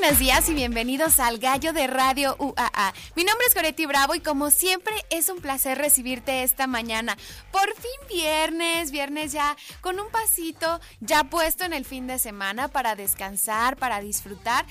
Buenos días y bienvenidos al Gallo de Radio UAA. Mi nombre es Goretti Bravo y como siempre es un placer recibirte esta mañana. Por fin viernes, viernes ya con un pasito ya puesto en el fin de semana para descansar, para disfrutar.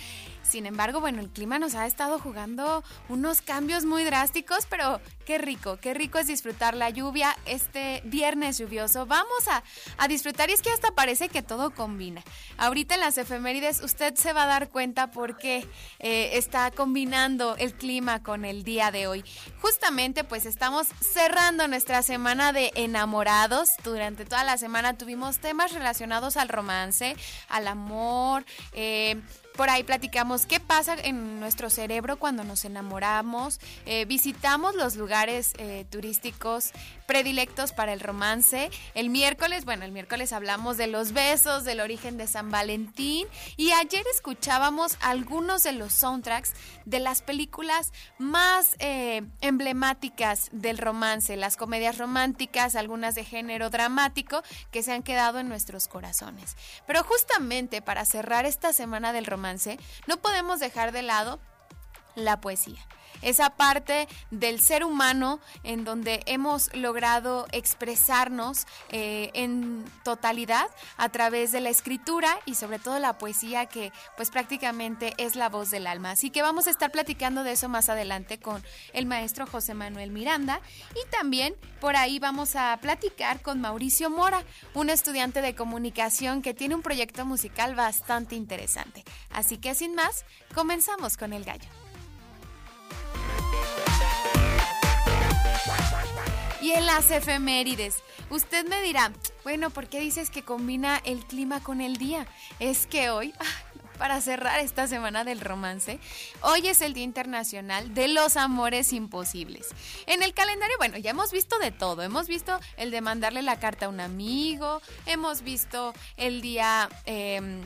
Sin embargo, bueno, el clima nos ha estado jugando unos cambios muy drásticos, pero qué rico, qué rico es disfrutar la lluvia este viernes lluvioso. Vamos a, a disfrutar y es que hasta parece que todo combina. Ahorita en las efemérides usted se va a dar cuenta por qué eh, está combinando el clima con el día de hoy. Justamente pues estamos cerrando nuestra semana de enamorados. Durante toda la semana tuvimos temas relacionados al romance, al amor, eh, por ahí platicamos qué pasa en nuestro cerebro cuando nos enamoramos, eh, visitamos los lugares eh, turísticos predilectos para el romance. El miércoles, bueno, el miércoles hablamos de los besos, del origen de San Valentín y ayer escuchábamos algunos de los soundtracks de las películas más eh, emblemáticas del romance, las comedias románticas, algunas de género dramático que se han quedado en nuestros corazones. Pero justamente para cerrar esta semana del romance, no podemos dejar de lado la poesía esa parte del ser humano en donde hemos logrado expresarnos eh, en totalidad a través de la escritura y sobre todo la poesía que pues prácticamente es la voz del alma. Así que vamos a estar platicando de eso más adelante con el maestro José Manuel Miranda y también por ahí vamos a platicar con Mauricio Mora, un estudiante de comunicación que tiene un proyecto musical bastante interesante. Así que sin más, comenzamos con el gallo. Y en las efemérides, usted me dirá, bueno, ¿por qué dices que combina el clima con el día? Es que hoy, para cerrar esta semana del romance, hoy es el Día Internacional de los Amores Imposibles. En el calendario, bueno, ya hemos visto de todo. Hemos visto el de mandarle la carta a un amigo, hemos visto el día em,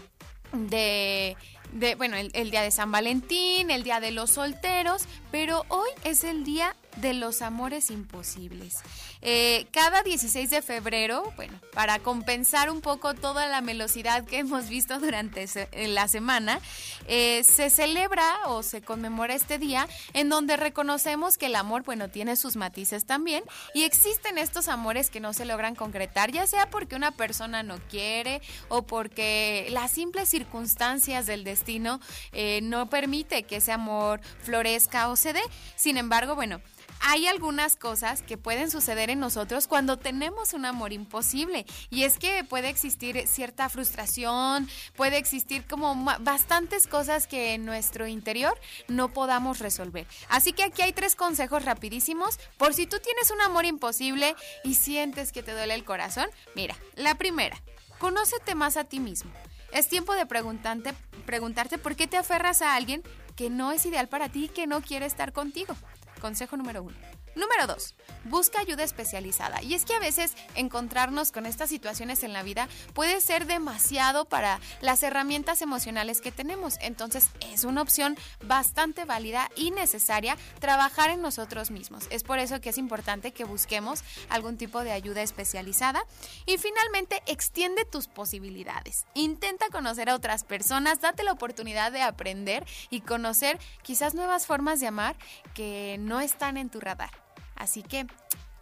de de, bueno, el, el, día de San Valentín, el día de los solteros, pero hoy es el día de los amores imposibles. Eh, cada 16 de febrero, bueno, para compensar un poco toda la velocidad que hemos visto durante la semana, eh, se celebra o se conmemora este día en donde reconocemos que el amor, bueno, tiene sus matices también y existen estos amores que no se logran concretar, ya sea porque una persona no quiere o porque las simples circunstancias del destino eh, no permite que ese amor florezca o se dé. Sin embargo, bueno, hay algunas cosas que pueden suceder en nosotros cuando tenemos un amor imposible. Y es que puede existir cierta frustración, puede existir como bastantes cosas que en nuestro interior no podamos resolver. Así que aquí hay tres consejos rapidísimos por si tú tienes un amor imposible y sientes que te duele el corazón. Mira, la primera, conócete más a ti mismo. Es tiempo de preguntarte, preguntarte por qué te aferras a alguien que no es ideal para ti y que no quiere estar contigo. Consejo número uno. Número dos, busca ayuda especializada. Y es que a veces encontrarnos con estas situaciones en la vida puede ser demasiado para las herramientas emocionales que tenemos. Entonces es una opción bastante válida y necesaria trabajar en nosotros mismos. Es por eso que es importante que busquemos algún tipo de ayuda especializada. Y finalmente, extiende tus posibilidades. Intenta conocer a otras personas, date la oportunidad de aprender y conocer quizás nuevas formas de amar que no están en tu radar. Así que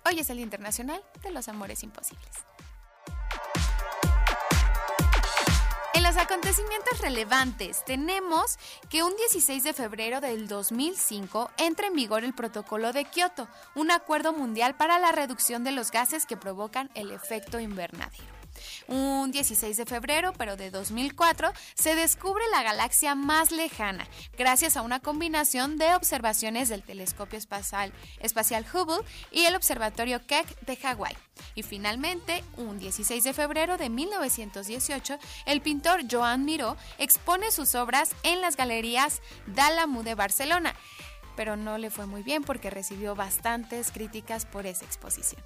hoy es el Día Internacional de los Amores Imposibles. En los acontecimientos relevantes tenemos que un 16 de febrero del 2005 entra en vigor el Protocolo de Kioto, un acuerdo mundial para la reducción de los gases que provocan el efecto invernadero. Un 16 de febrero, pero de 2004, se descubre la galaxia más lejana, gracias a una combinación de observaciones del telescopio espacial, espacial Hubble y el observatorio Keck de Hawái. Y finalmente, un 16 de febrero de 1918, el pintor Joan Miró expone sus obras en las galerías D'Alamú de Barcelona, pero no le fue muy bien porque recibió bastantes críticas por esa exposición.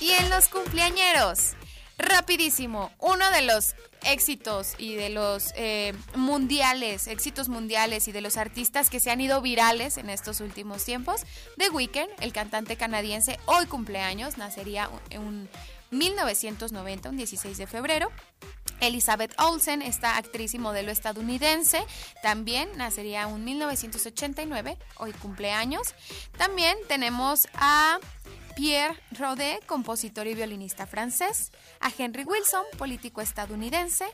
Y en los cumpleañeros. Rapidísimo, uno de los éxitos y de los eh, mundiales, éxitos mundiales y de los artistas que se han ido virales en estos últimos tiempos, The Weeknd, el cantante canadiense, hoy cumpleaños, nacería en 1990, un 16 de febrero. Elizabeth Olsen, esta actriz y modelo estadounidense, también nacería en 1989, hoy cumpleaños. También tenemos a Pierre Rodet, compositor y violinista francés, a Henry Wilson, político estadounidense,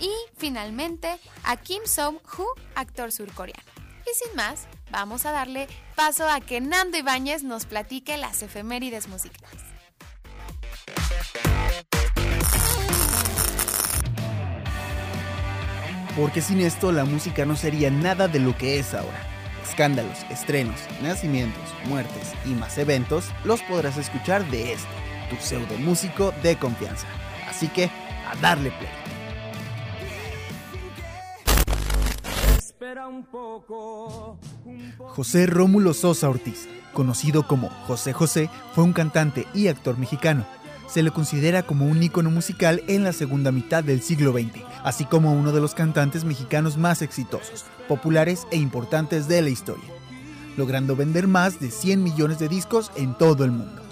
y finalmente a Kim Song-hoo, actor surcoreano. Y sin más, vamos a darle paso a que Nando Ibáñez nos platique las efemérides musicales. Porque sin esto la música no sería nada de lo que es ahora escándalos, estrenos, nacimientos, muertes y más eventos los podrás escuchar de este, tu pseudo músico de confianza. Así que, a darle play. José Rómulo Sosa Ortiz, conocido como José José, fue un cantante y actor mexicano. Se le considera como un ícono musical en la segunda mitad del siglo XX así como uno de los cantantes mexicanos más exitosos, populares e importantes de la historia, logrando vender más de 100 millones de discos en todo el mundo.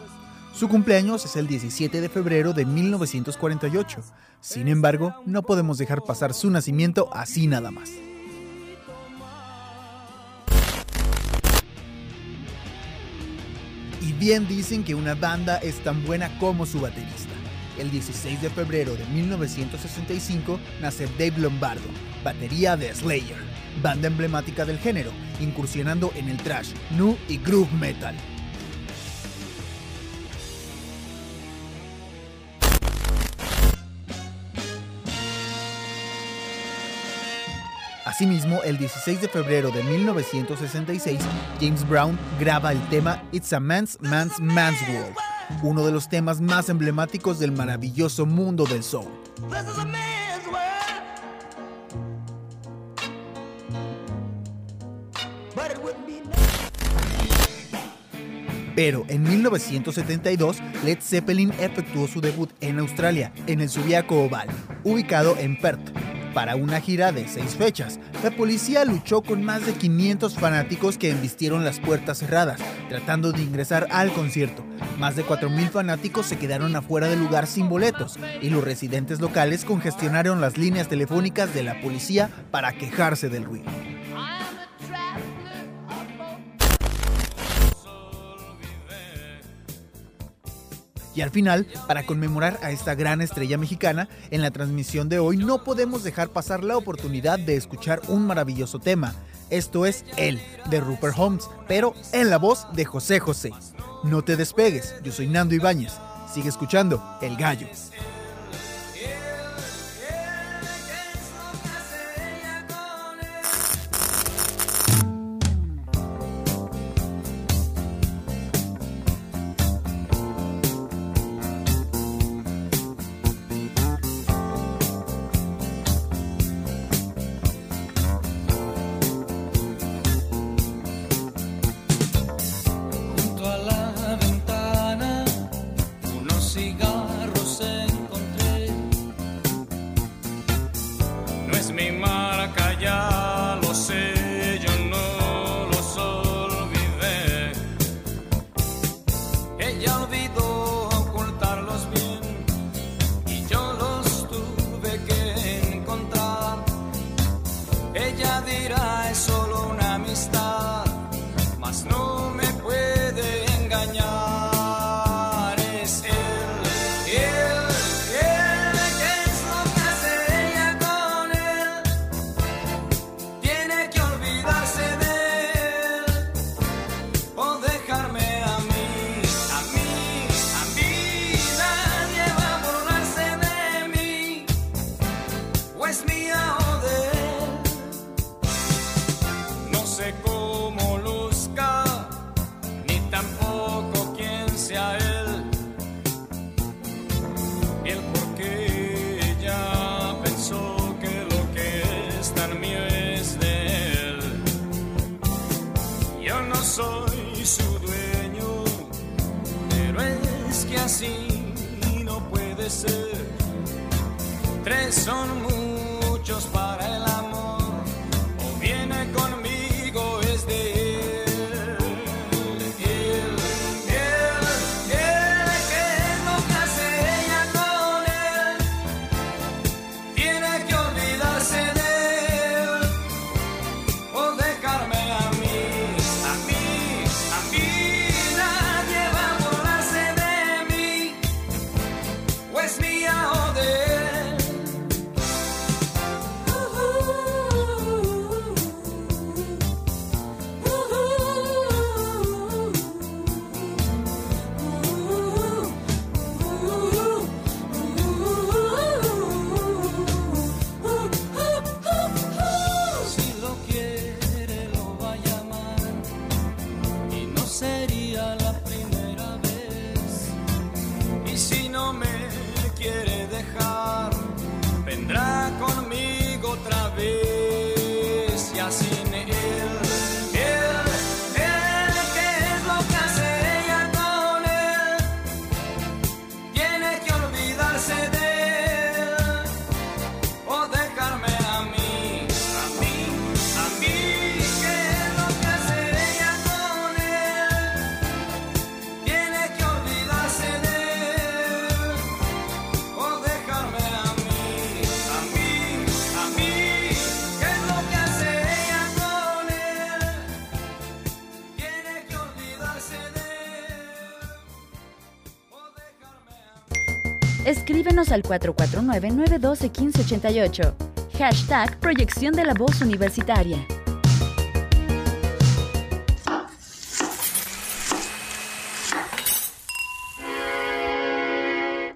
Su cumpleaños es el 17 de febrero de 1948. Sin embargo, no podemos dejar pasar su nacimiento así nada más. Bien dicen que una banda es tan buena como su baterista. El 16 de febrero de 1965 nace Dave Lombardo, batería de Slayer, banda emblemática del género, incursionando en el thrash, nu y groove metal. Asimismo, el 16 de febrero de 1966, James Brown graba el tema It's a Man's Man's Man's World uno de los temas más emblemáticos del maravilloso mundo del soul. Pero en 1972, Led Zeppelin efectuó su debut en Australia, en el Subiaco Oval, ubicado en Perth, para una gira de seis fechas. La policía luchó con más de 500 fanáticos que embistieron las puertas cerradas, tratando de ingresar al concierto. Más de 4.000 fanáticos se quedaron afuera del lugar sin boletos y los residentes locales congestionaron las líneas telefónicas de la policía para quejarse del ruido. Y al final, para conmemorar a esta gran estrella mexicana, en la transmisión de hoy no podemos dejar pasar la oportunidad de escuchar un maravilloso tema. Esto es El, de Rupert Holmes, pero en la voz de José José. No te despegues, yo soy Nando Ibáñez. Sigue escuchando El Gallo. Al 449-912-1588. Hashtag Proyección de la Voz Universitaria.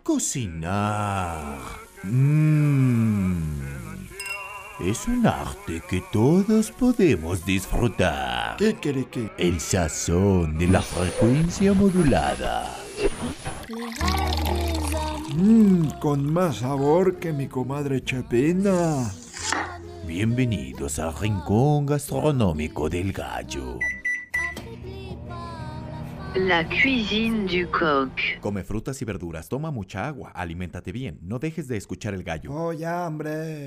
Cocinar. Mm. Es un arte que todos podemos disfrutar. ¿Qué quiere que? El sazón de la frecuencia modulada. Mmm, con más sabor que mi comadre Chepina. Bienvenidos al rincón gastronómico del gallo. La cuisine du coq. Come frutas y verduras, toma mucha agua, aliméntate bien, no dejes de escuchar el gallo. Oh, ya, hombre.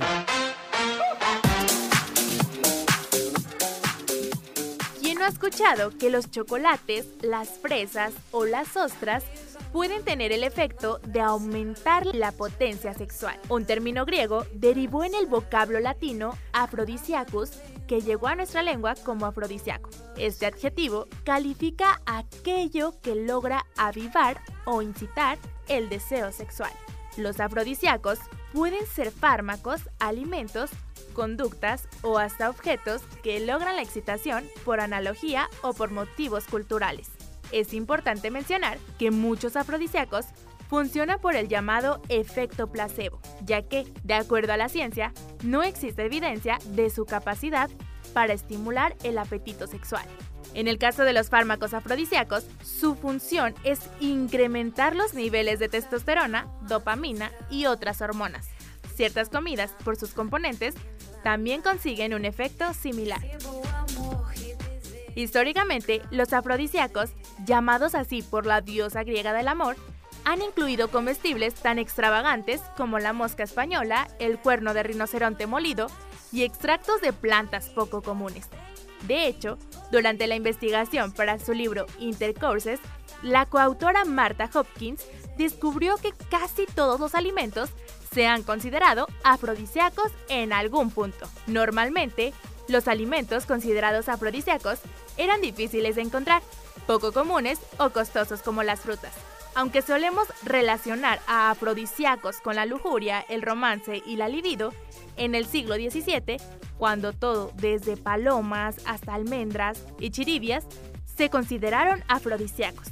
¿Quién no ha escuchado que los chocolates, las fresas o las ostras pueden tener el efecto de aumentar la potencia sexual? Un término griego derivó en el vocablo latino aphrodisiacus, que llegó a nuestra lengua como afrodisíaco. Este adjetivo califica aquello que logra avivar o incitar el deseo sexual. Los afrodisíacos pueden ser fármacos, alimentos, conductas o hasta objetos que logran la excitación por analogía o por motivos culturales. Es importante mencionar que muchos afrodisíacos funcionan por el llamado efecto placebo, ya que, de acuerdo a la ciencia, no existe evidencia de su capacidad para estimular el apetito sexual. En el caso de los fármacos afrodisíacos, su función es incrementar los niveles de testosterona, dopamina y otras hormonas. Ciertas comidas, por sus componentes, también consiguen un efecto similar. Históricamente, los afrodisíacos, llamados así por la diosa griega del amor, han incluido comestibles tan extravagantes como la mosca española, el cuerno de rinoceronte molido y extractos de plantas poco comunes. De hecho, durante la investigación para su libro Intercourses, la coautora Martha Hopkins descubrió que casi todos los alimentos se han considerado afrodisíacos en algún punto. Normalmente, los alimentos considerados afrodisíacos eran difíciles de encontrar, poco comunes o costosos como las frutas. Aunque solemos relacionar a afrodisíacos con la lujuria, el romance y la libido, en el siglo XVII, cuando todo, desde palomas hasta almendras y chiribias, se consideraron afrodisíacos.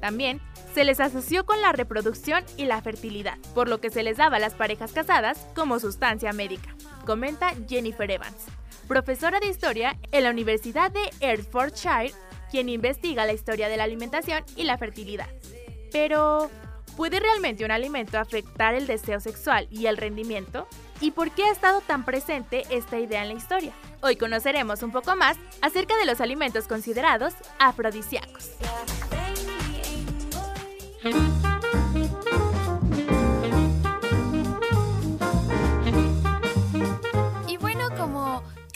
También se les asoció con la reproducción y la fertilidad, por lo que se les daba a las parejas casadas como sustancia médica, comenta Jennifer Evans, profesora de historia en la Universidad de Hertfordshire, quien investiga la historia de la alimentación y la fertilidad. Pero, ¿puede realmente un alimento afectar el deseo sexual y el rendimiento? ¿Y por qué ha estado tan presente esta idea en la historia? Hoy conoceremos un poco más acerca de los alimentos considerados afrodisíacos.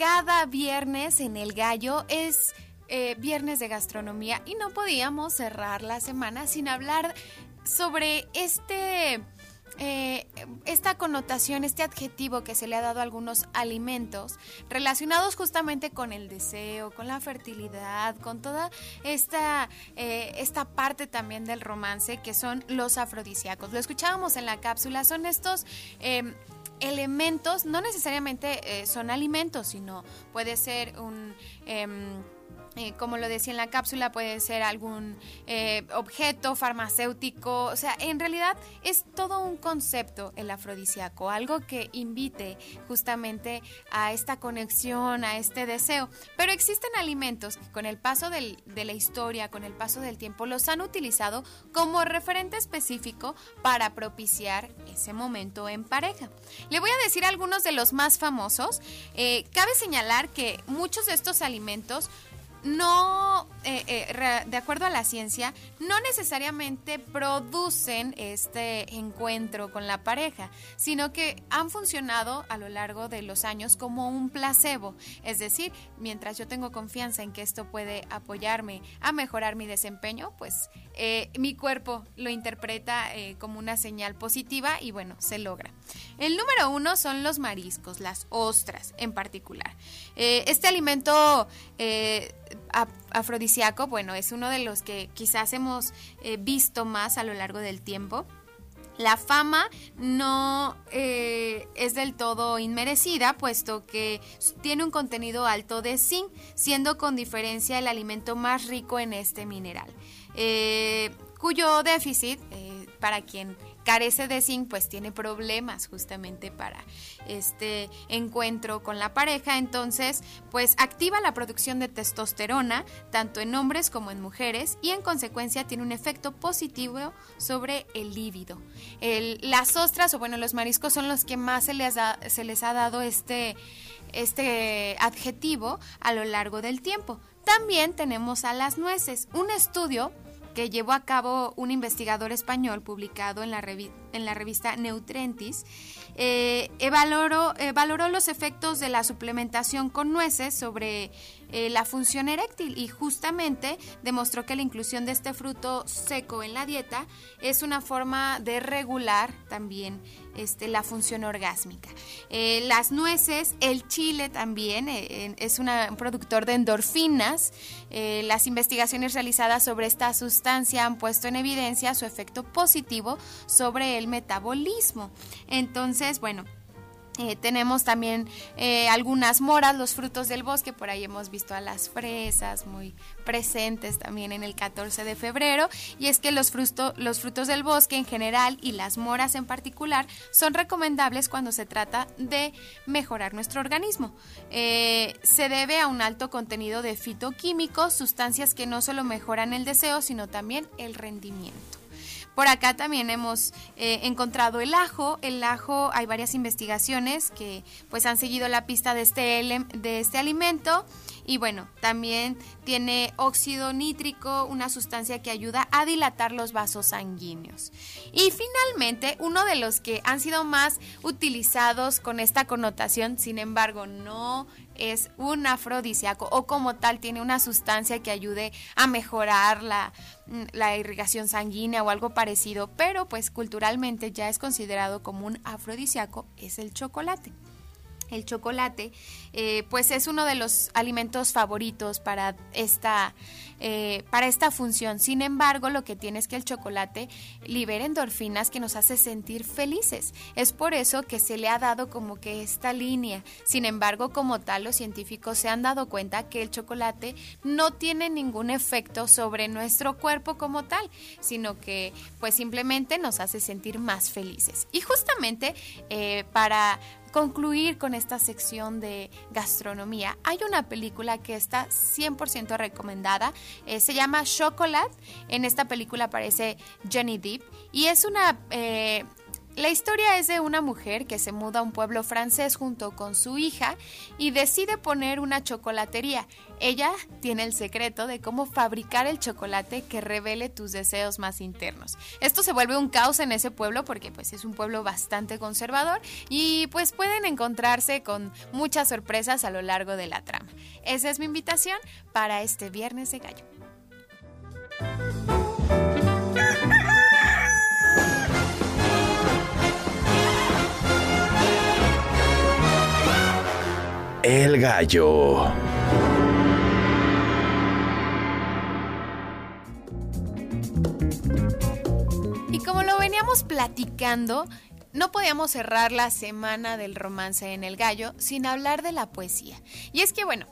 Cada viernes en El Gallo es eh, viernes de gastronomía y no podíamos cerrar la semana sin hablar sobre este eh, esta connotación, este adjetivo que se le ha dado a algunos alimentos relacionados justamente con el deseo, con la fertilidad, con toda esta, eh, esta parte también del romance que son los afrodisíacos. Lo escuchábamos en la cápsula, son estos... elementos, no necesariamente eh, son alimentos, sino puede ser un... Em, eh, como lo decía en la cápsula, puede ser algún eh, objeto farmacéutico. O sea, en realidad es todo un concepto el afrodisíaco, algo que invite justamente a esta conexión, a este deseo. Pero existen alimentos que con el paso de la historia, con el paso del tiempo, los han utilizado como referente específico para propiciar ese momento en pareja. Le voy a decir algunos de los más famosos. Eh, cabe señalar que muchos de estos alimentos no, eh, eh, de acuerdo a la ciencia, no necesariamente producen este encuentro con la pareja, sino que han funcionado a lo largo de los años como un placebo. Es decir, mientras yo tengo confianza en que esto puede apoyarme a mejorar mi desempeño, pues eh, mi cuerpo lo interpreta como una señal positiva y bueno, se logra. El número uno son los mariscos, las ostras en particular. este alimento afrodisíaco, bueno, es uno de los que quizás hemos eh, visto más a lo largo del tiempo. La fama no eh, es del todo inmerecida, puesto que tiene un contenido alto de zinc, siendo con diferencia el alimento más rico en este mineral, eh, cuyo déficit, para quien carece de zinc, pues tiene problemas justamente para este encuentro con la pareja. Entonces, pues activa la producción de testosterona, tanto en hombres como en mujeres, y en consecuencia tiene un efecto positivo sobre el líbido. las ostras, o bueno, los mariscos son los que más se les, se les ha dado este, este adjetivo a lo largo del tiempo. También tenemos a las nueces. Un estudio que llevó a cabo un investigador español publicado en la, en la revista Neutrentis, eh, valoró, valoró los efectos de la suplementación con nueces sobre eh, la función eréctil y justamente demostró que la inclusión de este fruto seco en la dieta es una forma de regular también este, la función orgásmica. Eh, las nueces, el chile también eh, es un productor de endorfinas. las investigaciones realizadas sobre esta sustancia han puesto en evidencia su efecto positivo sobre el metabolismo. Entonces, bueno, eh, tenemos también eh, algunas moras, los frutos del bosque, por ahí hemos visto a las fresas muy presentes también en el 14 de febrero, y es que los, los frutos del bosque en general y las moras en particular son recomendables cuando se trata de mejorar nuestro organismo. Eh, se debe a un alto contenido de fitoquímicos, sustancias que no solo mejoran el deseo, sino también el rendimiento. Por acá también hemos eh, encontrado el ajo. El ajo, hay varias investigaciones que pues han seguido la pista de este, de este alimento. Y bueno, también tiene óxido nítrico, una sustancia que ayuda a dilatar los vasos sanguíneos. Y finalmente, uno de los que han sido más utilizados con esta connotación, sin embargo, no es un afrodisíaco o como tal tiene una sustancia que ayude a mejorar la, mm, la, irrigación sanguínea o algo parecido, pero pues culturalmente ya es considerado como un afrodisíaco, es el chocolate. El chocolate, eh, pues es uno de los alimentos favoritos para esta, eh, para esta función. Sin embargo, lo que tiene es que el chocolate libera endorfinas que nos hace sentir felices. Es por eso que se le ha dado como que esta línea. Sin embargo, como tal, los científicos se han dado cuenta que el chocolate no tiene ningún efecto sobre nuestro cuerpo como tal, sino que pues simplemente nos hace sentir más felices. Y justamente eh, para concluir con esta sección de gastronomía, hay una película que está 100% recomendada. Eh, se llama Chocolate. En esta película aparece Johnny Depp y es una... Eh, La historia es de una mujer que se muda a un pueblo francés junto con su hija y decide poner una chocolatería. Ella tiene el secreto de cómo fabricar el chocolate que revele tus deseos más internos. Esto se vuelve un caos en ese pueblo porque pues es un pueblo bastante conservador y pues pueden encontrarse con muchas sorpresas a lo largo de la trama. Esa es mi invitación para este viernes de gallo. El gallo. Y como lo veníamos platicando, no podíamos cerrar la semana del romance en el gallo sin hablar de la poesía. Y es que bueno,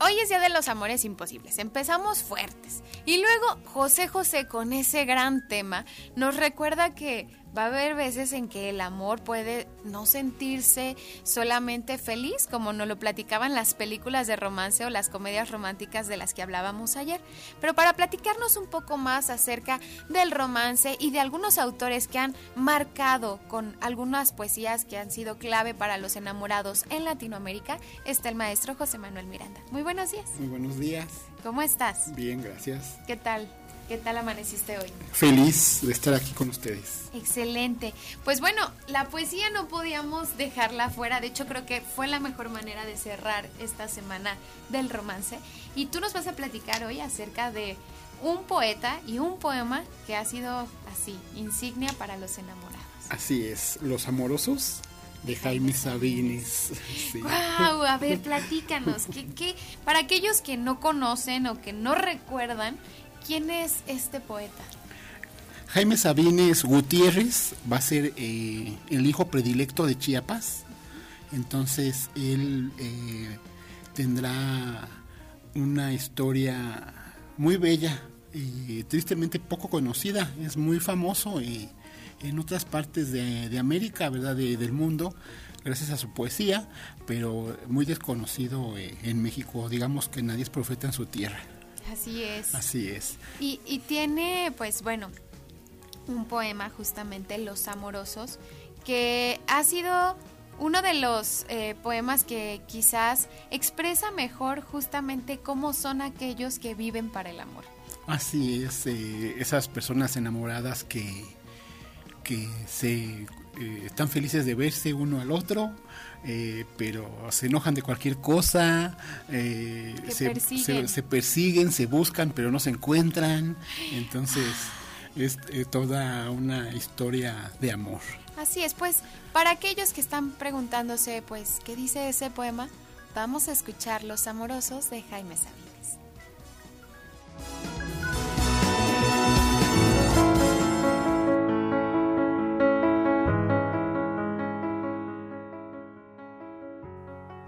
hoy es Día de los Amores Imposibles, empezamos fuertes. Y luego José José con ese gran tema nos recuerda que Va a haber veces en que el amor puede no sentirse solamente feliz, como nos lo platicaban las películas de romance o las comedias románticas de las que hablábamos ayer. Pero para platicarnos un poco más acerca del romance y de algunos autores que han marcado con algunas poesías que han sido clave para los enamorados en Latinoamérica, está el maestro José Manuel Miranda. Muy buenos días. Muy buenos días. ¿Cómo estás? Bien, gracias. ¿Qué tal? ¿Qué tal amaneciste hoy? Feliz de estar aquí con ustedes. Excelente. Pues bueno, la poesía no podíamos dejarla fuera. De hecho, creo que fue la mejor manera de cerrar esta semana del romance. Y tú nos vas a platicar hoy acerca de un poeta y un poema que ha sido así, insignia para los enamorados. Así es, Los Amorosos de Jaime Sabines. ¡Wow! A ver, platícanos. ¿qué, qué, para aquellos que no conocen o que no recuerdan, ¿Quién es este poeta? Jaime Sabines Gutiérrez va a ser eh, el hijo predilecto de Chiapas. Entonces él eh, tendrá una historia muy bella y tristemente poco conocida. Es muy famoso eh, en otras partes de, América, ¿verdad? del mundo, gracias a su poesía, pero muy desconocido en México. Digamos que nadie es profeta en su tierra. Así es. Así es. Y, y tiene, pues bueno, un poema justamente, Los Amorosos, que ha sido uno de los eh, poemas que quizás expresa mejor justamente cómo son aquellos que viven para el amor. Así es, eh, esas personas enamoradas que, que se eh, están felices de verse uno al otro, eh, pero se enojan de cualquier cosa, eh, se, persiguen. Se, buscan, pero no se encuentran. Entonces es toda una historia de amor. Así es, pues para aquellos que están preguntándose, pues, ¿qué dice ese poema? Vamos a escuchar Los Amorosos de Jaime Sabines.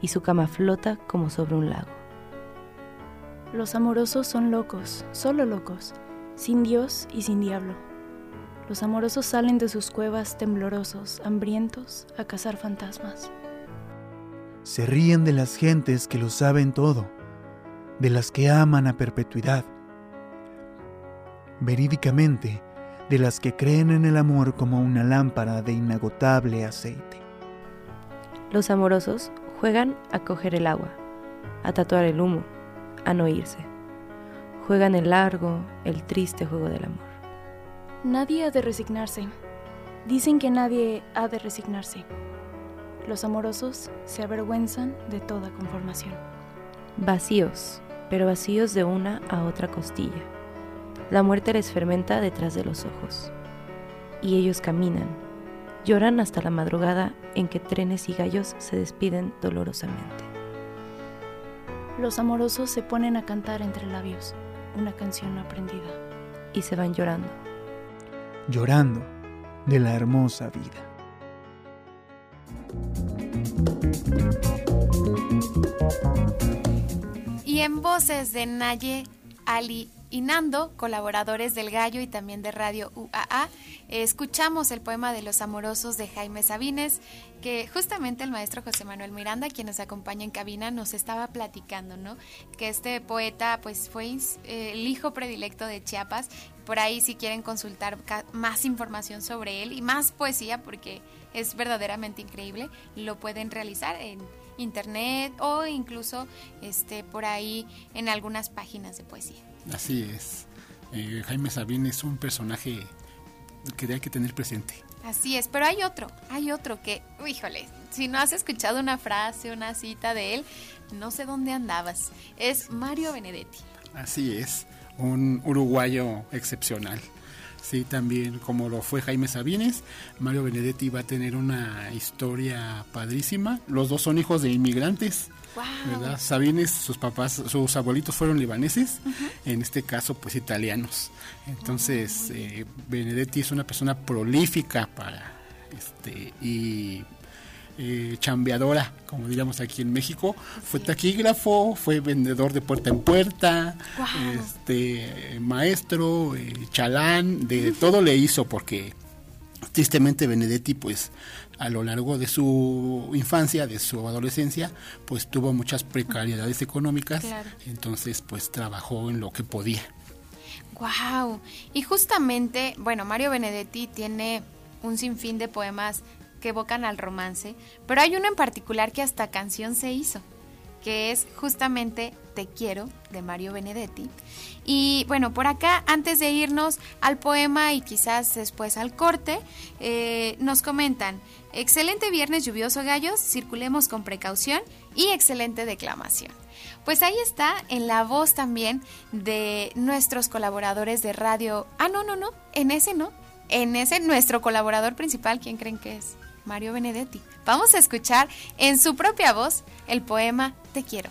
y su cama flota como sobre un lago. Los amorosos son locos, solo locos, sin Dios y sin diablo. Los amorosos salen de sus cuevas temblorosos, hambrientos, a cazar fantasmas. Se ríen de las gentes que lo saben todo, de las que aman a perpetuidad. Verídicamente, de las que creen en el amor como una lámpara de inagotable aceite. Los amorosos juegan a coger el agua, a tatuar el humo, a no irse. Juegan el largo, el triste juego del amor. Nadie ha de resignarse. Dicen que nadie ha de resignarse. Los amorosos se avergüenzan de toda conformación. Vacíos, pero vacíos de una a otra costilla. La muerte les fermenta detrás de los ojos. Y ellos caminan, lloran hasta la madrugada en que trenes y gallos se despiden dolorosamente. Los amorosos se ponen a cantar entre labios una canción aprendida. Y se van llorando. Llorando de la hermosa vida. Y en voces de Naye, Ali y Nando, colaboradores del Gallo y también de Radio UAA, escuchamos el poema de los amorosos de Jaime Sabines, que justamente el maestro José Manuel Miranda, quien nos acompaña en cabina, nos estaba platicando, ¿no? Que este poeta, pues, fue eh, el hijo predilecto de Chiapas. Por ahí, si quieren consultar más información sobre él y más poesía, porque es verdaderamente increíble, lo pueden realizar en internet o incluso este por ahí en algunas páginas de poesía. Así es. Eh, Jaime Sabín es un personaje que hay que tener presente. Así es, pero hay otro, hay otro que, híjole, si no has escuchado una frase, una cita de él, no sé dónde andabas. Es Mario Benedetti. Así es, un uruguayo excepcional. Sí, también como lo fue Jaime Sabines, Mario Benedetti va a tener una historia padrísima. Los dos son hijos de inmigrantes. ¿Verdad? Sabines, sus papás, sus abuelitos fueron libaneses, en este caso pues italianos. Entonces, eh, Benedetti es una persona prolífica para este y eh, chambeadora, como diríamos aquí en México. Fue taquígrafo, fue vendedor de puerta en puerta, este maestro, eh, chalán, de todo le hizo porque tristemente Benedetti pues a lo largo de su infancia, de su adolescencia, pues tuvo muchas precariedades económicas, entonces pues trabajó en lo que podía. Wow. Y justamente, bueno, Mario Benedetti tiene un sinfín de poemas que evocan al romance, pero hay uno en particular que hasta canción se hizo, que es justamente Te quiero de Mario Benedetti. Y bueno, por acá, antes de irnos al poema y quizás después al corte, eh, nos comentan, excelente viernes lluvioso gallos, circulemos con precaución y excelente declamación. Pues ahí está, en la voz también de nuestros colaboradores de radio. Ah, no, no, no, en ese no. En ese, nuestro colaborador principal, ¿quién creen que es? Mario Benedetti. Vamos a escuchar en su propia voz el poema Te quiero.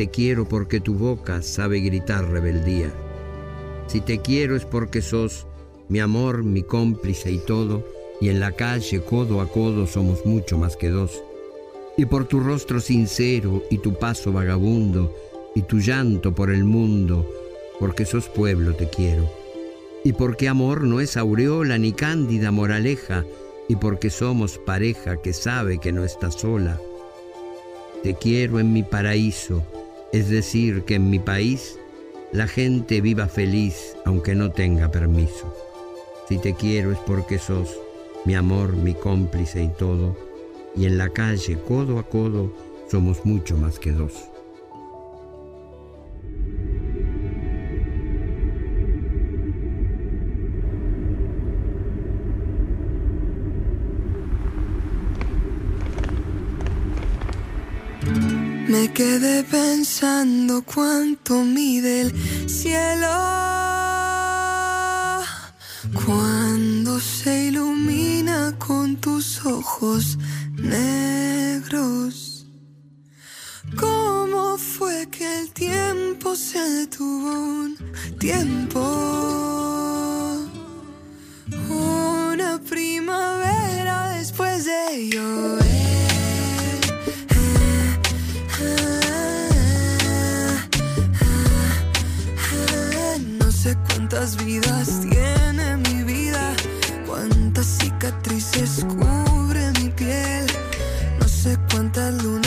Te quiero porque tu boca sabe gritar rebeldía. Si te quiero es porque sos mi amor, mi cómplice y todo, y en la calle codo a codo somos mucho más que dos. Y por tu rostro sincero y tu paso vagabundo, y tu llanto por el mundo, porque sos pueblo te quiero. Y porque amor no es aureola ni cándida moraleja, y porque somos pareja que sabe que no está sola. Te quiero en mi paraíso, es decir, que en mi país la gente viva feliz aunque no tenga permiso. Si te quiero es porque sos mi amor, mi cómplice y todo, y en la calle codo a codo somos mucho más que dos. Quedé pensando cuánto mide el cielo cuando se ilumina con tus ojos negros. ¿Cómo fue que el tiempo se detuvo un tiempo? Una primavera después de llover. Cuántas vidas tiene mi vida, cuántas cicatrices cubre mi piel, no sé cuántas lunas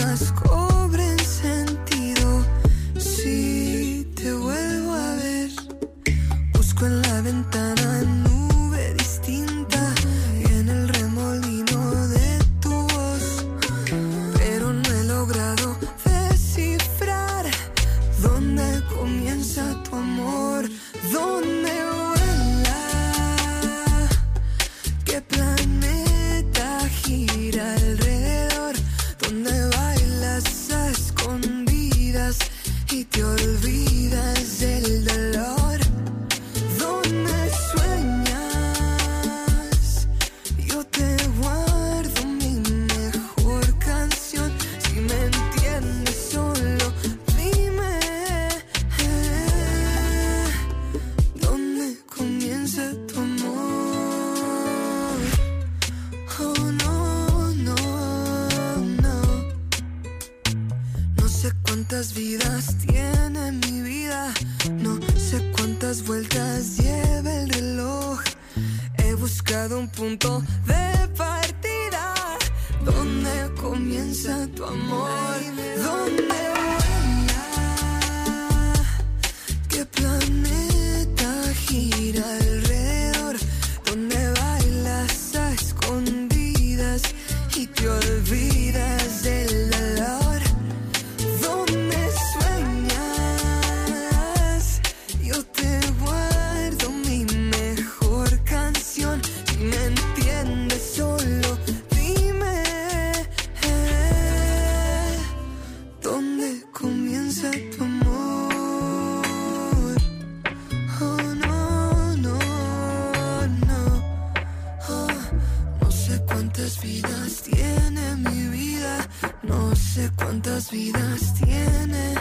No sé cuántas vidas tiene.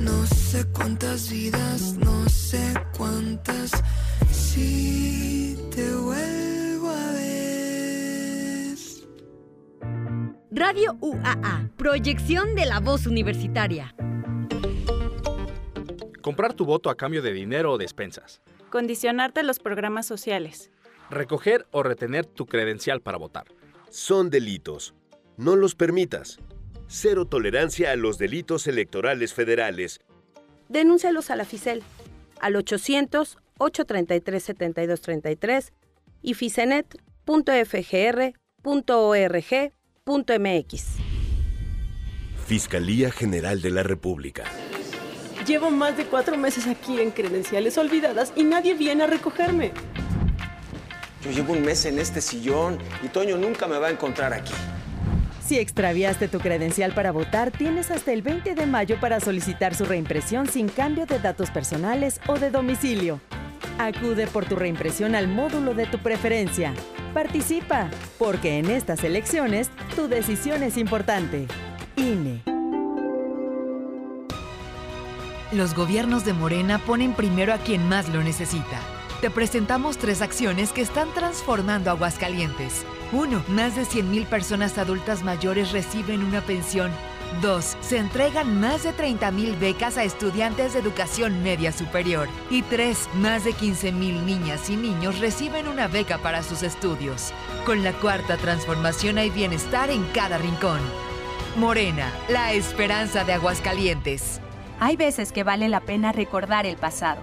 No sé cuántas vidas, no sé cuántas. Si te vuelvo a ver. Radio UAA, proyección de la voz universitaria. Comprar tu voto a cambio de dinero o despensas. Condicionarte los programas sociales. Recoger o retener tu credencial para votar. Son delitos. No los permitas. Cero tolerancia a los delitos electorales federales. Denúncialos a la FICEL al 800-833-7233 y ficenet.fgr.org.mx. Fiscalía General de la República. Llevo más de cuatro meses aquí en credenciales olvidadas y nadie viene a recogerme. Yo llevo un mes en este sillón y Toño nunca me va a encontrar aquí. Si extraviaste tu credencial para votar, tienes hasta el 20 de mayo para solicitar su reimpresión sin cambio de datos personales o de domicilio. Acude por tu reimpresión al módulo de tu preferencia. Participa, porque en estas elecciones tu decisión es importante. INE. Los gobiernos de Morena ponen primero a quien más lo necesita. Te presentamos tres acciones que están transformando Aguascalientes. 1. Más de 100.000 personas adultas mayores reciben una pensión. 2. Se entregan más de 30.000 becas a estudiantes de educación media superior. Y 3. Más de 15.000 niñas y niños reciben una beca para sus estudios. Con la cuarta transformación hay bienestar en cada rincón. Morena, la esperanza de Aguascalientes. Hay veces que vale la pena recordar el pasado,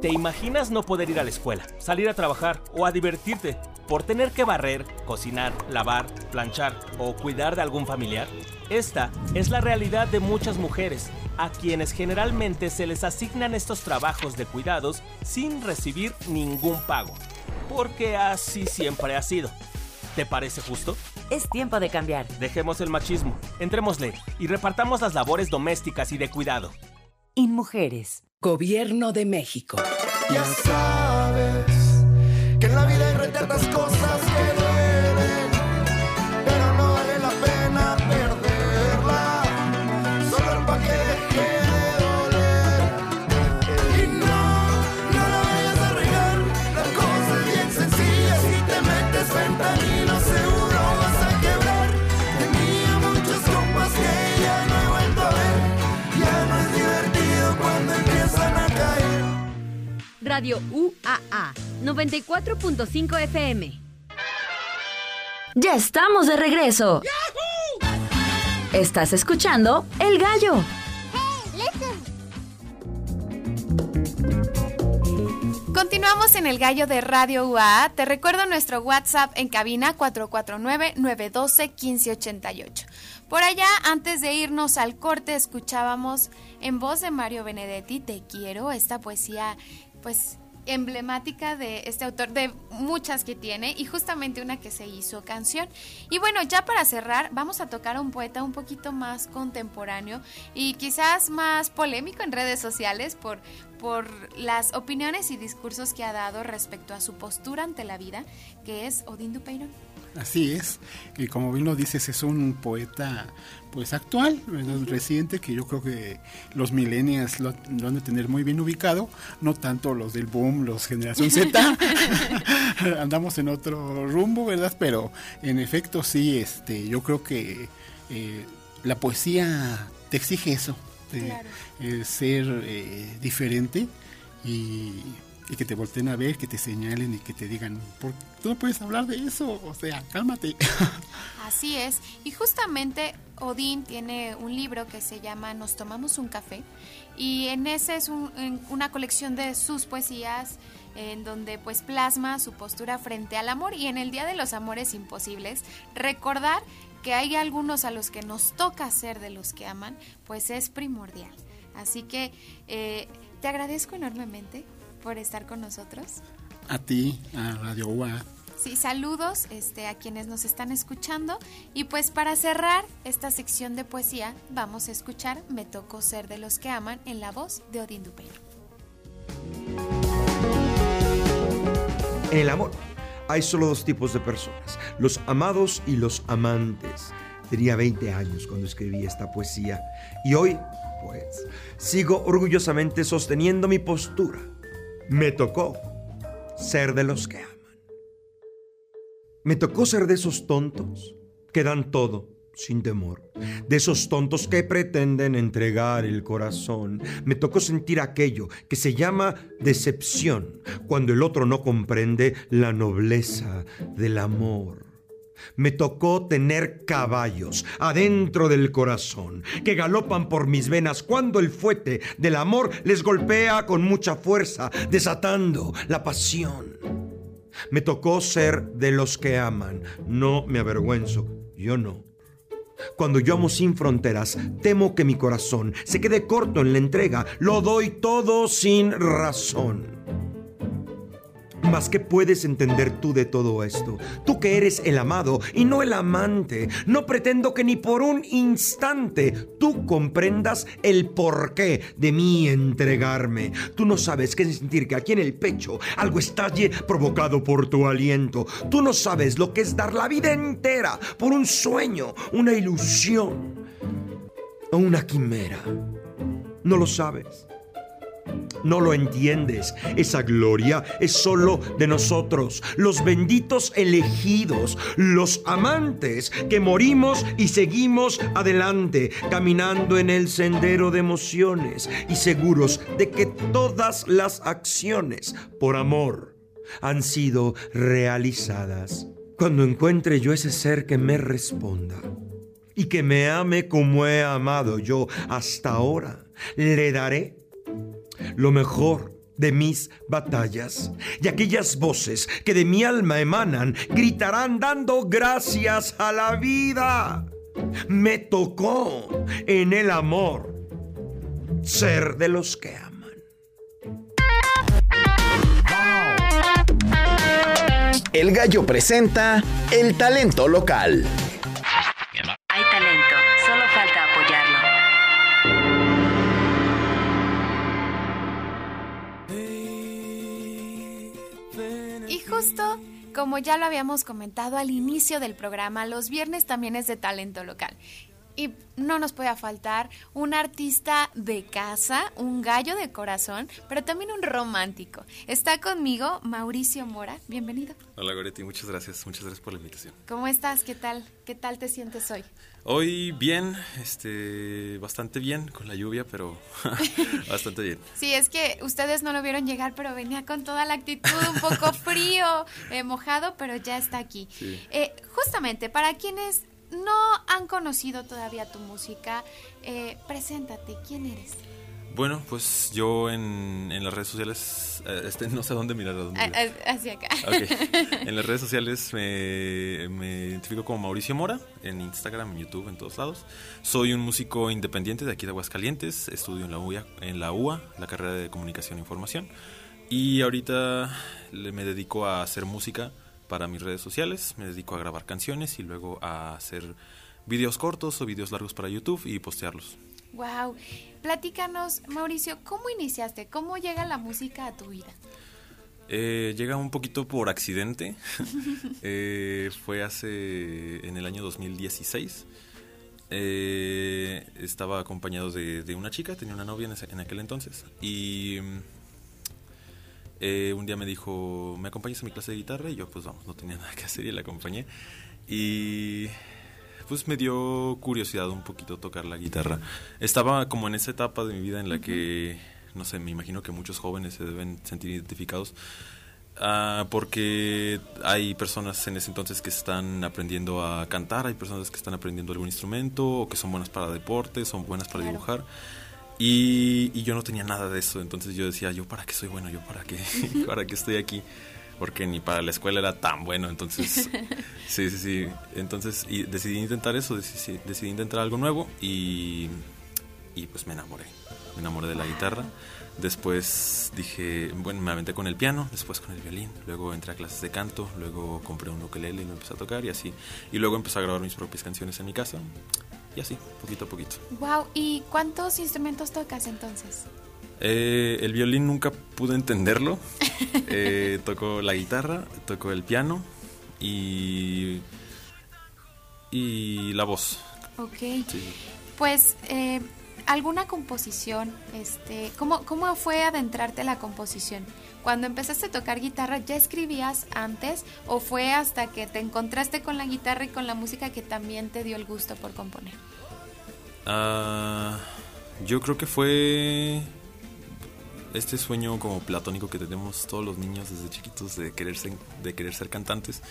¿Te imaginas no poder ir a la escuela, salir a trabajar o a divertirte por tener que barrer, cocinar, lavar, planchar o cuidar de algún familiar? Esta es la realidad de muchas mujeres, a quienes generalmente se les asignan estos trabajos de cuidados sin recibir ningún pago, porque así siempre ha sido. ¿Te parece justo? Es tiempo de cambiar. Dejemos el machismo, entrémosle y repartamos las labores domésticas y de cuidado. InMujeres. Gobierno de México. Ya sabes que en la vida hay retardas cosas Radio UAA 94.5 FM. Ya estamos de regreso. Estás escuchando El Gallo. Continuamos en el gallo de Radio UA. Te recuerdo nuestro WhatsApp en cabina 449-912-1588. Por allá, antes de irnos al corte, escuchábamos en voz de Mario Benedetti, Te quiero, esta poesía, pues emblemática de este autor, de muchas que tiene, y justamente una que se hizo canción. Y bueno, ya para cerrar, vamos a tocar a un poeta un poquito más contemporáneo y quizás más polémico en redes sociales por, por las opiniones y discursos que ha dado respecto a su postura ante la vida, que es Odín Dupeirón. Así es, y como bien lo dices, es un poeta pues actual, reciente, que yo creo que los millennials lo, lo han de tener muy bien ubicado, no tanto los del boom, los generación Z, andamos en otro rumbo, ¿verdad? Pero en efecto sí, este, yo creo que eh, la poesía te exige eso, de, Claro. eh, ser eh, diferente. Y, y que te volteen a ver, que te señalen y que te digan, ¿por qué no puedes hablar de eso? O sea, cálmate. Así es. Y justamente Odín tiene un libro que se llama Nos tomamos un café. Y en ese es una colección de sus poesías en donde pues plasma su postura frente al amor y en el Día de los Amores Imposibles recordar que hay algunos a los que nos toca ser de los que aman, pues es primordial. Así que eh, te agradezco enormemente por estar con nosotros. a ti, a Radio UA. Sí, saludos este, a quienes nos están escuchando. Y pues para cerrar esta sección de poesía, vamos a escuchar Me tocó ser de los que aman en la voz de Odín Dupeiro. En el amor hay solo dos tipos de personas, los amados y los amantes. Tenía 20 años cuando escribí esta poesía y hoy, pues, sigo orgullosamente sosteniendo mi postura. Me tocó ser de los que aman. Me tocó ser de esos tontos que dan todo sin temor, de esos tontos que pretenden entregar el corazón. Me tocó sentir aquello que se llama decepción, cuando el otro no comprende la nobleza del amor. Me tocó tener caballos adentro del corazón que galopan por mis venas cuando el fuete del amor les golpea con mucha fuerza, desatando la pasión. Me tocó ser de los que aman. No me avergüenzo. Yo no. Cuando yo amo sin fronteras, temo que mi corazón se quede corto en la entrega. Lo doy todo sin razón. Más que puedes entender tú de todo esto. Tú que eres el amado y no el amante. No pretendo que ni por un instante tú comprendas el porqué de mi entregarme. Tú no sabes qué sentir que aquí en el pecho algo estalle provocado por tu aliento. Tú no sabes lo que es dar la vida entera por un sueño, una ilusión o una quimera. No lo sabes. No lo entiendes. Esa gloria es solo de nosotros, los benditos elegidos, los amantes que morimos y seguimos adelante, caminando en el sendero de emociones y seguros de que todas las acciones por amor han sido realizadas. Cuando encuentre yo ese ser que me responda y que me ame como he amado yo hasta ahora, le daré lo mejor de mis batallas. Y aquellas voces que de mi alma emanan gritarán dando gracias a la vida. Me tocó en el amor ser de los que aman. El gallo presenta el talento local. Justo como ya lo habíamos comentado al inicio del programa, los viernes también es de talento local. Y no nos puede faltar un artista de casa, un gallo de corazón, pero también un romántico. Está conmigo Mauricio Mora. Bienvenido. Hola Goretti, muchas gracias, muchas gracias por la invitación. ¿Cómo estás? ¿Qué tal? ¿Qué tal te sientes hoy? Hoy bien, este, bastante bien con la lluvia, pero bastante bien. Sí, es que ustedes no lo vieron llegar, pero venía con toda la actitud, un poco frío, eh, mojado, pero ya está aquí. Sí. Eh, justamente, para quienes no han conocido todavía tu música, eh, preséntate, ¿quién eres? Bueno, pues yo en, en las redes sociales, eh, este, no sé dónde mirar. dónde A- mirar. a- hacia acá. En las redes sociales me, me identifico como Mauricio Mora, en Instagram, en YouTube, en todos lados. Soy un músico independiente de aquí de Aguascalientes, estudio en la UA, en la, UA, la carrera de Comunicación e Información. Y ahorita le- me dedico a hacer música para mis redes sociales, me dedico a grabar canciones y luego a hacer videos cortos o videos largos para YouTube y postearlos. Wow. Platícanos, Mauricio, ¿cómo iniciaste? ¿Cómo llega la música a tu vida? Eh, llega un poquito por accidente. Eh, fue hace en el año 2016. Eh, estaba acompañado de, de una chica, tenía una novia en, ese- en aquel entonces. Y eh, un día me dijo, ¿me acompañas a mi clase de guitarra? Y yo, pues vamos, no tenía nada que hacer y la acompañé. Y pues me dio curiosidad un poquito tocar la guitarra. Estaba como en esa etapa de mi vida en la que, no sé, me imagino que muchos jóvenes se deben sentir identificados. Ah, porque hay personas en ese entonces que están aprendiendo a cantar, hay personas que están aprendiendo algún instrumento, o que son buenas para deporte, son buenas para dibujar. Y, y yo no tenía nada de eso, entonces yo decía, ¿yo para qué soy bueno? ¿Yo para qué? ¿Para qué estoy aquí? Porque ni para la escuela era tan bueno, entonces... Sí, sí, sí. Entonces y decidí intentar eso, decidí, decidí intentar algo nuevo y, y pues me enamoré. Me enamoré de la guitarra. Después dije, bueno, me aventé con el piano, después con el violín, luego entré a clases de canto, luego compré un ukelele y lo empecé a tocar y así. Y luego empecé a grabar mis propias canciones en mi casa y así, poquito a poquito. Wow. ¿Y cuántos instrumentos tocas entonces? Eh, el violín nunca pude entenderlo. Eh, toco la guitarra, toco el piano y, y la voz. Ok. Sí. Pues, eh, ¿alguna composición? Este, ¿cómo, ¿Cómo fue adentrarte a la composición? Cuando empezaste a tocar guitarra, ¿ya escribías antes o fue hasta que te encontraste con la guitarra y con la música que también te dio el gusto por componer? Ah, yo creo que fue este sueño como platónico que tenemos todos los niños desde chiquitos de querer ser, de querer ser cantantes,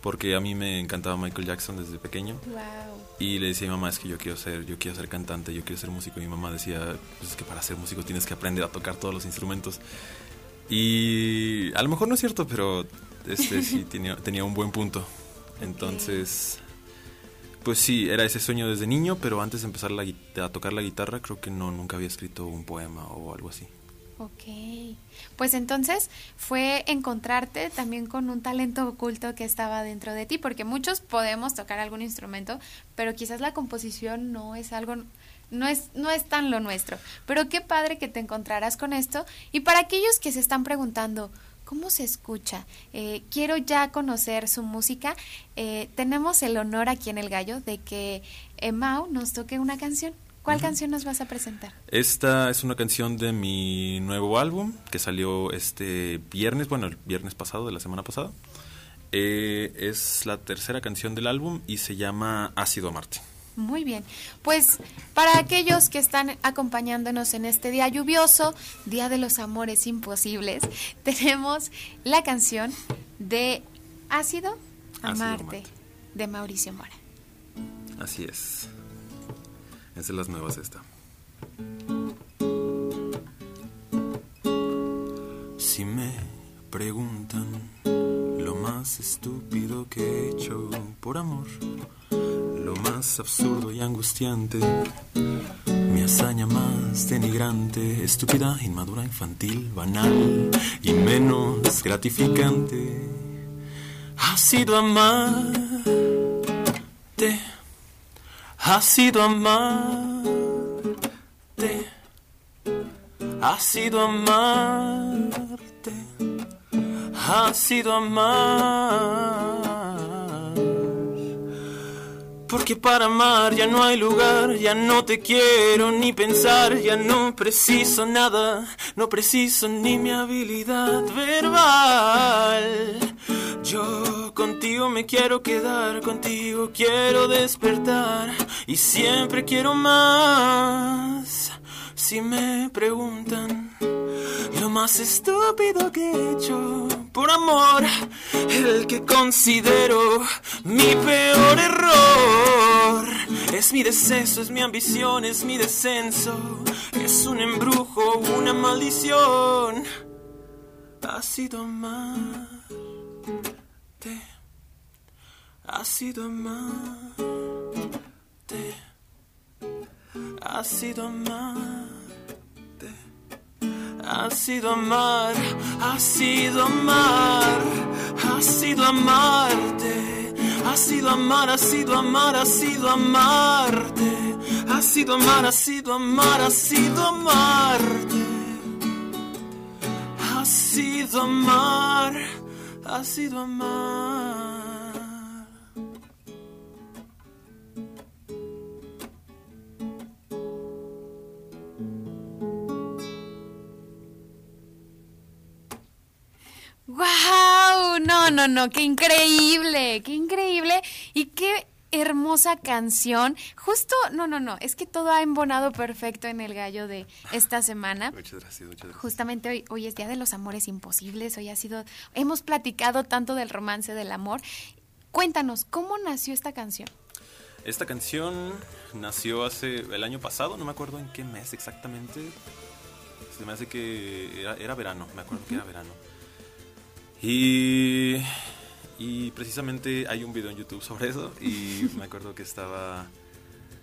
porque a mí me encantaba Michael Jackson desde pequeño. Wow. Y le decía a mi mamá, es que yo quiero ser, yo quiero ser cantante, yo quiero ser músico. Y mi mamá decía, pues es que para ser músico tienes que aprender a tocar todos los instrumentos. Y a lo mejor no es cierto, pero este sí tenía, tenía un buen punto. Entonces, pues sí, era ese sueño desde niño, pero antes de empezar la a tocar la guitarra, creo que no, nunca había escrito un poema o algo así. Ok. Pues entonces fue encontrarte también con un talento oculto que estaba dentro de ti, porque muchos podemos tocar algún instrumento, pero quizás la composición no es algo no es, no es tan lo nuestro. Pero qué padre que te encontrarás con esto. Y para aquellos que se están preguntando, ¿cómo se escucha? Eh, quiero ya conocer su música. Eh, tenemos el honor aquí en El Gallo de que Emau nos toque una canción. ¿Cuál canción nos vas a presentar? Esta es una canción de mi nuevo álbum que salió este viernes, bueno, el viernes pasado, de la semana pasada. Eh, es la tercera canción del álbum y se llama Ácido Marte. Muy bien. Pues para aquellos que están acompañándonos en este día lluvioso, Día de los Amores Imposibles, tenemos la canción de Ácido Amarte de Mauricio Mora. Así es. Es de las nuevas esta. Si me preguntan lo más estúpido que he hecho por amor, lo más absurdo y angustiante, mi hazaña más denigrante, estúpida, inmadura, infantil, banal y menos gratificante, ha sido amarte ha sido amarte, ha sido amarte, ha sido amar. Porque para amar ya no hay lugar, ya no te quiero ni pensar, ya no preciso nada, no preciso ni mi habilidad verbal. Yo contigo me quiero quedar, contigo quiero despertar y siempre quiero más. Si me preguntan lo más estúpido que he hecho por amor, el que considero mi peor. Es mi deceso, es mi ambición, es mi descenso, es un embrujo, una maldición. Ha sido más ha sido amarte, ha sido amarte, ha sido amar, ha sido amar, ha sido amarte, ha sido amar, ha sido amar, ha sido amarte, ha sido amar, ha sido amar, ha sido amarte, ha sido amar, ha sido amar. No, no, qué increíble, qué increíble y qué hermosa canción. Justo, no, no, no, es que todo ha embonado perfecto en el gallo de esta semana. Muchas gracias, muchas gracias. Justamente hoy, hoy es Día de los Amores Imposibles, hoy ha sido, hemos platicado tanto del romance, del amor. Cuéntanos, ¿cómo nació esta canción? Esta canción nació hace el año pasado, no me acuerdo en qué mes exactamente. Se me hace que era, era verano, me acuerdo que era verano. Y, y precisamente hay un video en YouTube sobre eso y me acuerdo que estaba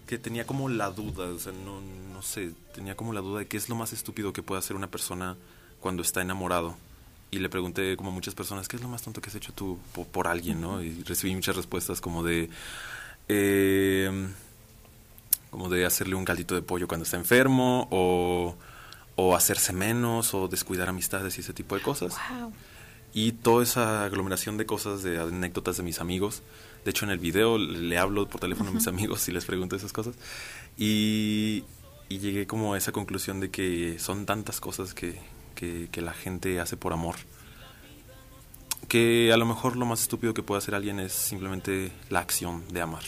que tenía como la duda, o sea, no, no sé, tenía como la duda de qué es lo más estúpido que puede hacer una persona cuando está enamorado. Y le pregunté como a muchas personas, ¿qué es lo más tonto que has hecho tú por, por alguien? ¿no? Y recibí muchas respuestas como de... Eh, como de hacerle un caldito de pollo cuando está enfermo o, o hacerse menos o descuidar amistades y ese tipo de cosas. Wow. Y toda esa aglomeración de cosas, de anécdotas de mis amigos. De hecho, en el video le hablo por teléfono a mis amigos y les pregunto esas cosas. Y, y llegué como a esa conclusión de que son tantas cosas que, que, que la gente hace por amor. Que a lo mejor lo más estúpido que puede hacer alguien es simplemente la acción de amar.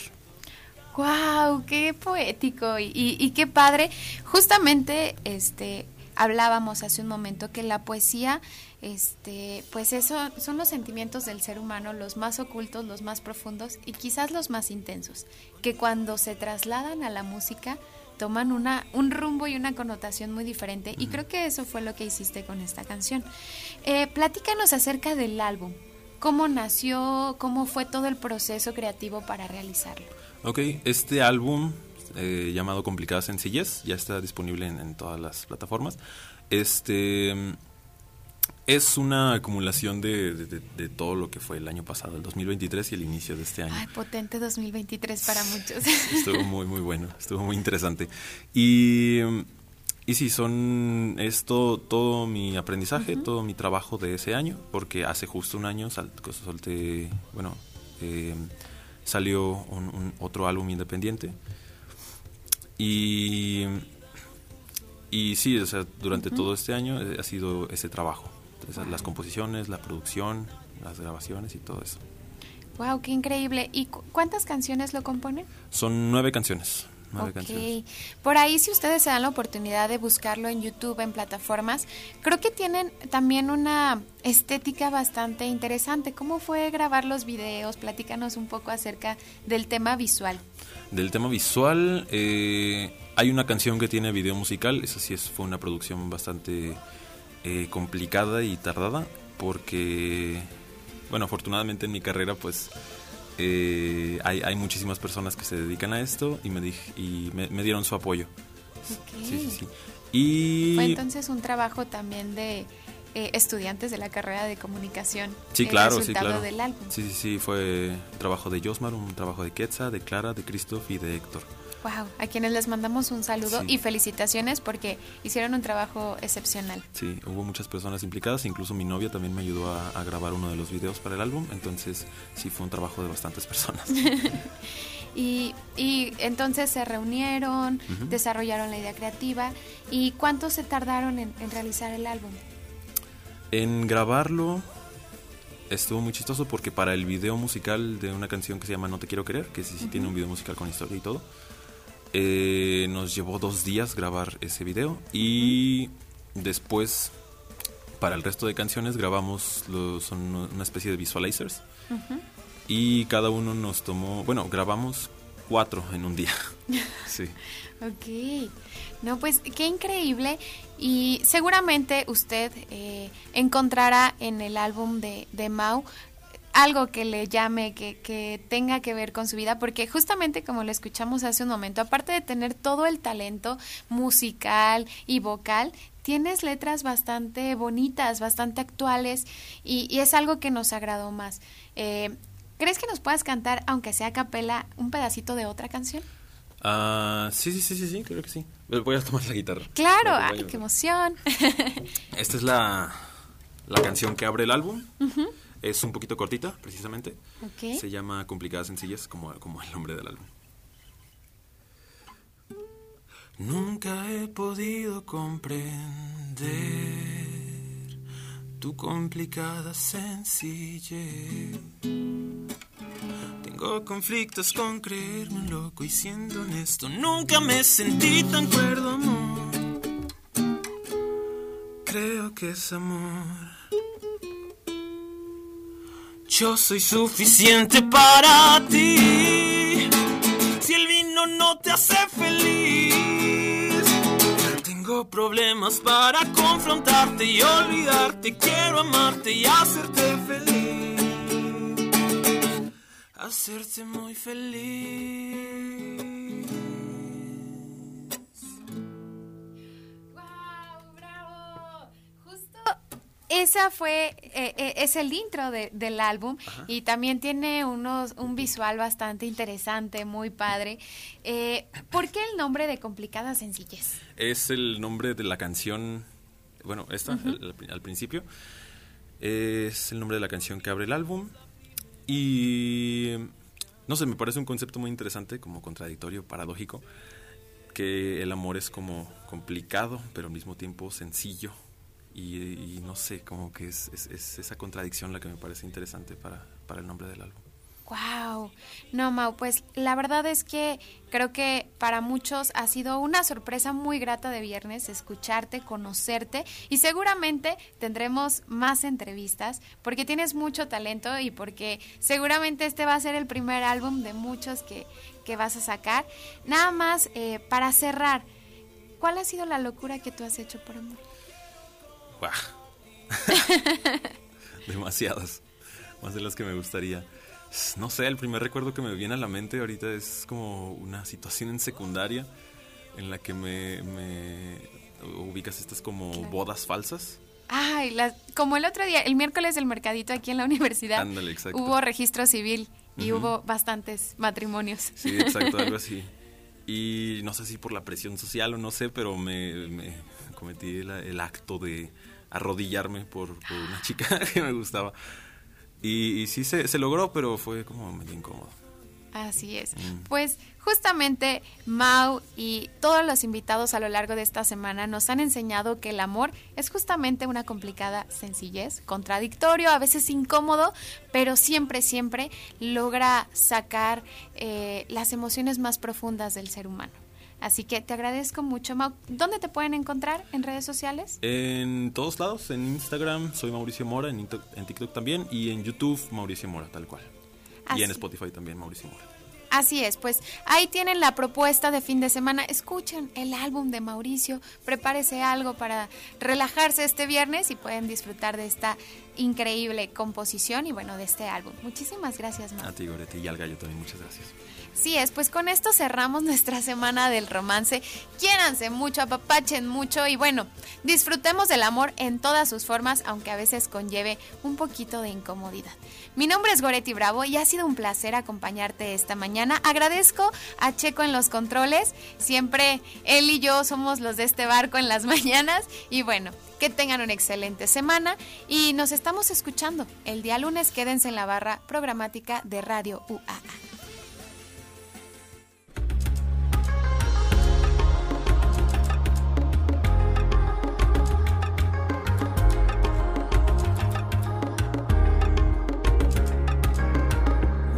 ¡Wow! ¡Qué poético! Y, y, y, qué padre. Justamente, este, hablábamos hace un momento que la poesía, este, pues eso son los sentimientos del ser humano, los más ocultos, los más profundos y quizás los más intensos, que cuando se trasladan a la música toman una, un rumbo y una connotación muy diferente. Y creo que eso fue lo que hiciste con esta canción. Eh, platícanos acerca del álbum. ¿Cómo nació? ¿Cómo fue todo el proceso creativo para realizarlo? Ok, este álbum eh, llamado Complicada Sencillez, ya está disponible en, en todas las plataformas. Este es una acumulación de, de- de- de todo lo que fue el año pasado, el 2023 y el inicio de este año. Ay, potente 2023 para muchos. Estuvo muy, muy bueno, estuvo muy interesante. Y, y sí, son esto todo mi aprendizaje, todo mi trabajo de ese año, porque hace justo un año sal- solté, bueno, eh, salió un, un otro álbum independiente. Y, y sí, o sea, durante todo este año eh, ha sido ese trabajo. Entonces, las composiciones, la producción, las grabaciones y todo eso. wow, qué increíble. ¿Y cu- cuántas canciones lo componen? Son nueve canciones. Nueve Ok. canciones. Por ahí, si ustedes se dan la oportunidad de buscarlo en YouTube, en plataformas, creo que tienen también una estética bastante interesante. ¿Cómo fue grabar los videos? Platícanos un poco acerca del tema visual. Del tema visual, eh, hay una canción que tiene video musical, esa sí es, fue una producción bastante eh, complicada y tardada, porque, bueno, afortunadamente en mi carrera, pues, eh, hay, hay muchísimas personas que se dedican a esto y me, dij- y me, me dieron su apoyo. Ok. Sí, sí, sí. Y... Fue entonces un trabajo también de eh, estudiantes de la carrera de comunicación. Sí, el claro, sí, claro. del álbum. Sí, sí, sí, fue trabajo de Josmar, un trabajo de Quetzal, de Clara, de Christoph y de Héctor. Wow, a quienes les mandamos un saludo Sí. y felicitaciones porque hicieron un trabajo excepcional. Sí, hubo muchas personas implicadas, incluso mi novia también me ayudó a, a grabar uno de los videos para el álbum, entonces sí fue un trabajo de bastantes personas. y, y entonces se reunieron, desarrollaron la idea creativa. ¿Y cuánto se tardaron en, en realizar el álbum? En grabarlo estuvo muy chistoso porque para el video musical de una canción que se llama No te quiero querer, que sí, sí tiene un video musical con historia y todo, eh, nos llevó dos días grabar ese video y después para el resto de canciones grabamos lo- son una especie de visualizers. Y cada uno nos tomó, bueno, grabamos cuatro en un día. Sí. Ok, no, pues qué increíble. Y seguramente usted eh, encontrará en el álbum de, de Mau algo que le llame, que, que tenga que ver con su vida, porque justamente como lo escuchamos hace un momento, aparte de tener todo el talento musical y vocal, tienes letras bastante bonitas, bastante actuales y, y es algo que nos agradó más. Eh, ¿Crees que nos puedas cantar, aunque sea a capela, un pedacito de otra canción? Ah, sí, sí, sí, sí, sí, creo que sí. Voy a tomar la guitarra. Claro, ay, acompaño. qué emoción. Esta es la, la canción que abre el álbum. Ujú. Es un poquito cortita, precisamente. Se llama Complicadas Sencillas, como, como el nombre del álbum. Nunca he podido comprender tu complicada sencillez. Tengo conflictos con creerme un loco y siendo honesto, nunca me sentí tan cuerdo, amor. Creo que es amor. Yo soy suficiente para ti. Si el vino no te hace feliz, tengo problemas para confrontarte y olvidarte. Quiero amarte y hacerte feliz. Hacerte muy feliz. Esa fue, eh, eh, es el intro de- del álbum y también tiene unos, un visual bastante interesante, muy padre. Eh, ¿Por qué el nombre de Complicada Sencillez? Es el nombre de la canción, bueno, esta, al principio. Es el nombre de la canción que abre el álbum. Y no sé, me parece un concepto muy interesante, como contradictorio, paradójico, que el amor es como complicado, pero al mismo tiempo sencillo. Y, no sé, como que es, es- es esa contradicción la que me parece interesante para, para el nombre del álbum. Wow. No, Mau, pues la verdad es que creo que para muchos ha sido una sorpresa muy grata de viernes escucharte, conocerte y seguramente tendremos más entrevistas porque tienes mucho talento y porque seguramente este va a ser el primer álbum de muchos que, que vas a sacar. Nada más eh, para cerrar, ¿cuál ha sido la locura que tú has hecho por amor? Demasiadas. Más de las que me gustaría. No sé, el primer recuerdo que me viene a la mente ahorita es como una situación en secundaria en la que me, me ubicas estas como bodas falsas. Ay, las, como el otro día, el miércoles del mercadito aquí en la universidad, Ándale, exacto. hubo registro civil y Ujú. hubo bastantes matrimonios. Sí, exacto, algo así. Y no sé si por la presión social o no sé, pero me, me cometí el, el acto de arrodillarme por, por una chica que me gustaba. Y, y sí se, se logró, pero fue como medio incómodo. Así es. Mm. Pues justamente Mau y todos los invitados a lo largo de esta semana nos han enseñado que el amor es justamente una complicada sencillez, contradictorio, a veces incómodo, pero siempre, siempre logra sacar eh, las emociones más profundas del ser humano. Así que te agradezco mucho, Mau. ¿Dónde te pueden encontrar en redes sociales? En todos lados, en Instagram soy Mauricio Mora, en TikTok, en TikTok también, y en YouTube Mauricio Mora, tal cual. Y en. Spotify también Mauricio Mora. Así es, pues ahí tienen la propuesta de fin de semana. Escuchen el álbum de Mauricio, prepárese algo para relajarse este viernes y pueden disfrutar de esta increíble composición y bueno, de este álbum. Muchísimas gracias, Mau. A ti, Goretti, y al gallo también, muchas gracias. Sí es, pues con esto cerramos nuestra semana del romance. Quiéranse mucho, apapachen mucho y bueno, disfrutemos del amor en todas sus formas, aunque a veces conlleve un poquito de incomodidad. Mi nombre es Goretti Bravo y ha sido un placer acompañarte esta mañana. Agradezco a Checo en los controles. Siempre él y yo somos los de este barco en las mañanas. Y bueno, que tengan una excelente semana y nos estamos escuchando. El día lunes quédense en la barra programática de Radio UAA.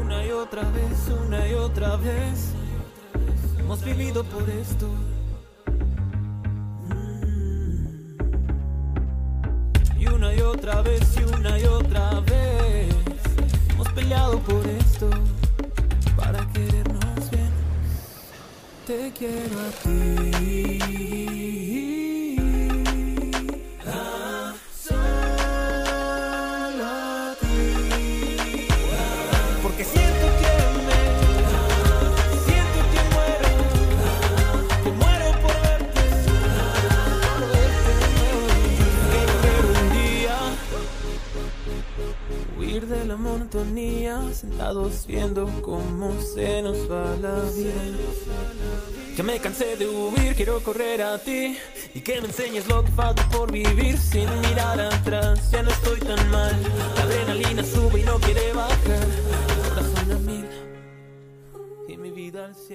Una y otra vez, una y otra vez, hemos vivido por esto. Y una y otra vez, y una y otra vez, hemos peleado por esto, para querernos bien. Te quiero a ti. la monotonía, sentados viendo cómo se nos va la vida. Ya me cansé de huir, quiero correr a ti y que me enseñes lo que falta por vivir sin mirar atrás. Ya no estoy tan mal, la adrenalina sube y no quiere bajar. El corazón a mil y mi vida al cielo.